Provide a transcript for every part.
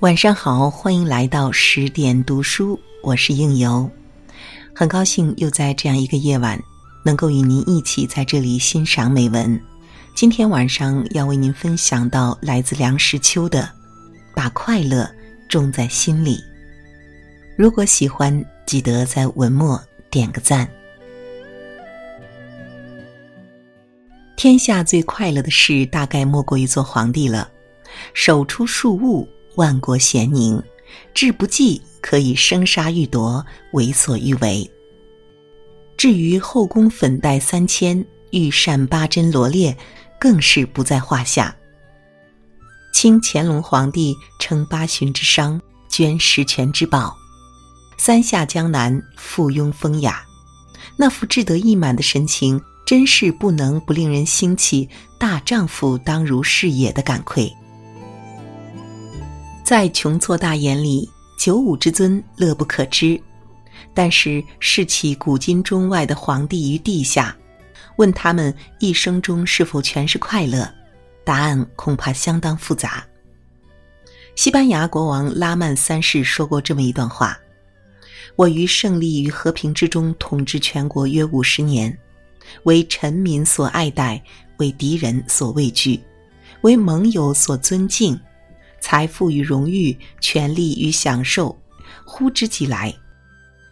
晚上好，欢迎来到十点读书，我是应由，很高兴又在这样一个夜晚，能够与您一起在这里欣赏美文。今天晚上要为您分享到来自梁实秋的《把快乐种在心里》。如果喜欢，记得在文末点个赞。天下最快乐的事，大概莫过于做皇帝了，手出数物。万国咸宁，志不济可以生杀予夺，为所欲为。至于后宫粉黛三千，御膳八珍罗列，更是不在话下。清乾隆皇帝称八旬之殇，捐十全之宝，三下江南，附庸风雅，那副志得意满的神情，真是不能不令人兴起“大丈夫当如是也”的感愧。在穷错大眼里，九五之尊乐不可支。但是视起古今中外的皇帝于地下，问他们一生中是否全是快乐，答案恐怕相当复杂。西班牙国王拉曼三世说过这么一段话：“我于胜利与和平之中统治全国约五十年，为臣民所爱戴，为敌人所畏惧，为盟友所尊敬。”财富与荣誉，权力与享受，呼之即来。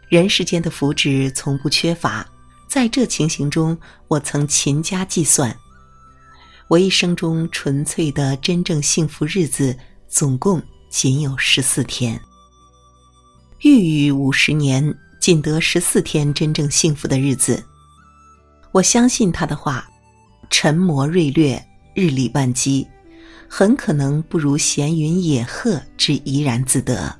人世间的福祉从不缺乏。在这情形中，我曾勤加计算，我一生中纯粹的真正幸福日子，总共仅有十四天。欲语五十年，仅得十四天真正幸福的日子。我相信他的话：沉磨锐略，日理万机。很可能不如闲云野鹤之怡然自得。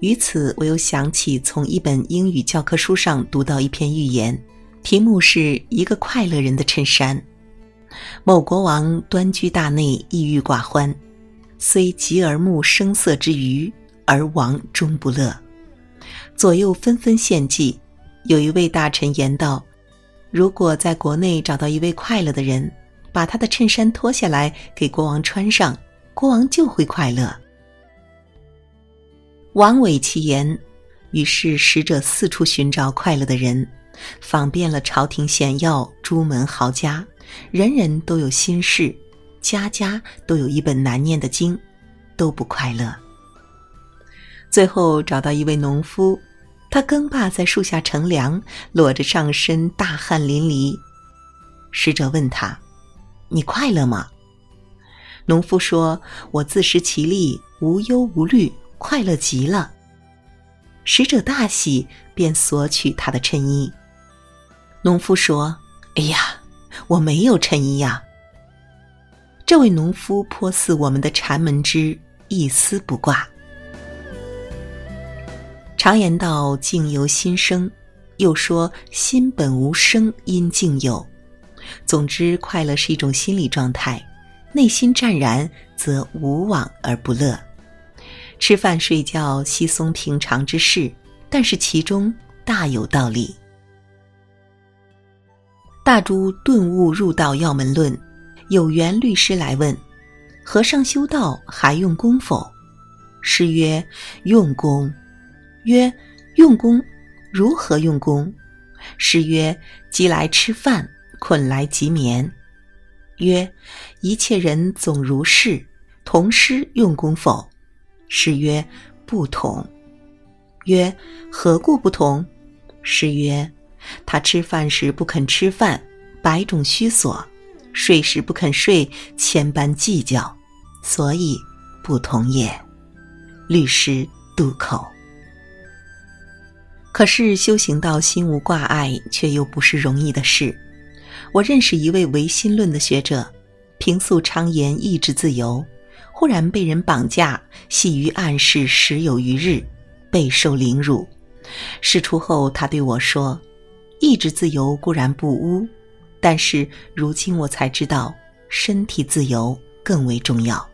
于此，我又想起从一本英语教科书上读到一篇寓言，题目是一个快乐人的衬衫。某国王端居大内，抑郁寡欢，虽极而目声色之余，而王终不乐。左右纷纷献计，有一位大臣言道：“如果在国内找到一位快乐的人。”把他的衬衫脱下来给国王穿上，国王就会快乐。王伟其言，于是使者四处寻找快乐的人，访遍了朝廷显要、朱门豪家，人人都有心事，家家都有一本难念的经，都不快乐。最后找到一位农夫，他耕罢在树下乘凉，裸着上身，大汗淋漓。使者问他。你快乐吗？农夫说：“我自食其力，无忧无虑，快乐极了。”使者大喜，便索取他的衬衣。农夫说：“哎呀，我没有衬衣呀。”这位农夫颇似我们的禅门之一丝不挂。常言道：“境由心生”，又说：“心本无生，因境有。”总之，快乐是一种心理状态，内心湛然，则无往而不乐。吃饭睡觉稀松平常之事，但是其中大有道理。大珠顿悟入道要门论，有缘律师来问：和尚修道还用功否？师曰：用功。曰：用功，如何用功？师曰：即来吃饭。困来即眠，曰：一切人总如是，同师用功否？师曰：不同。曰：何故不同？师曰：他吃饭时不肯吃饭，百种虚索；睡时不肯睡，千般计较，所以不同也。律师渡口。可是修行到心无挂碍，却又不是容易的事。我认识一位唯心论的学者，平素昌言意志自由，忽然被人绑架，系于暗室十有余日，备受凌辱。事出后，他对我说：“意志自由固然不污，但是如今我才知道，身体自由更为重要。”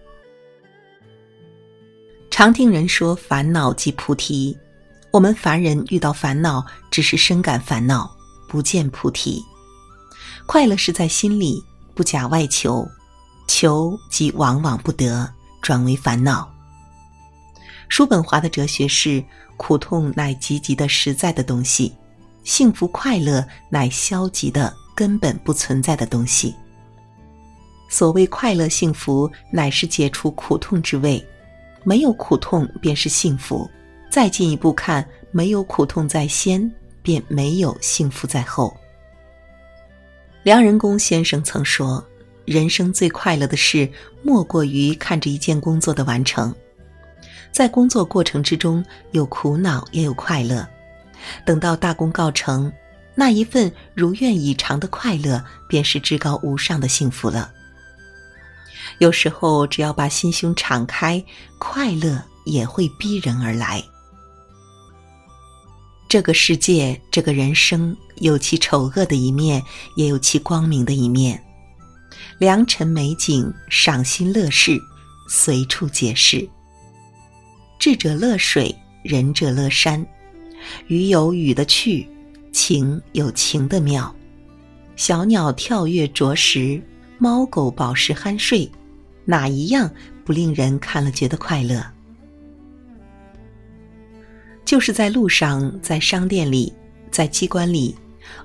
常听人说烦恼即菩提，我们凡人遇到烦恼，只是深感烦恼，不见菩提。快乐是在心里，不假外求，求即往往不得，转为烦恼。叔本华的哲学是：苦痛乃积极的实在的东西，幸福快乐乃消极的根本不存在的东西。所谓快乐幸福，乃是解除苦痛之味，没有苦痛便是幸福。再进一步看，没有苦痛在先，便没有幸福在后。梁仁公先生曾说：“人生最快乐的事，莫过于看着一件工作的完成。在工作过程之中，有苦恼，也有快乐。等到大功告成，那一份如愿以偿的快乐，便是至高无上的幸福了。”有时候，只要把心胸敞开，快乐也会逼人而来。这个世界，这个人生，有其丑恶的一面，也有其光明的一面。良辰美景，赏心乐事，随处皆是。智者乐水，仁者乐山。雨有雨的趣，情有情的妙。小鸟跳跃啄食，猫狗饱食酣睡。哪一样不令人看了觉得快乐？就是在路上，在商店里，在机关里，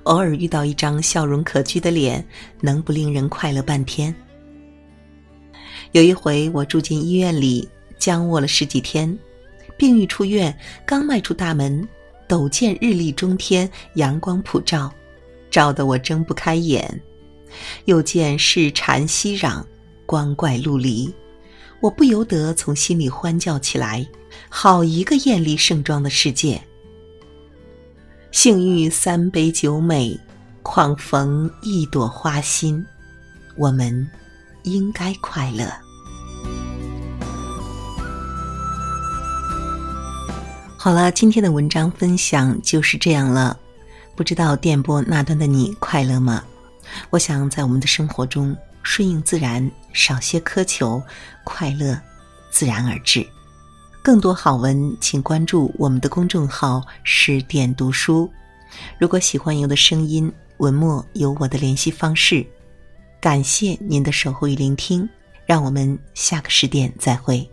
偶尔遇到一张笑容可掬的脸，能不令人快乐半天？有一回，我住进医院里，僵卧了十几天，病愈出院，刚迈出大门，陡见日丽中天，阳光普照，照得我睁不开眼，又见市蝉熙攘。光怪陆离，我不由得从心里欢叫起来。好一个艳丽盛装的世界！幸遇三杯酒美，况逢一朵花心。我们应该快乐。好了，今天的文章分享就是这样了。不知道电波那端的你快乐吗？我想在我们的生活中。顺应自然，少些苛求，快乐自然而至。更多好文，请关注我们的公众号“十点读书”。如果喜欢有的声音，文末有我的联系方式。感谢您的守候与聆听，让我们下个十点再会。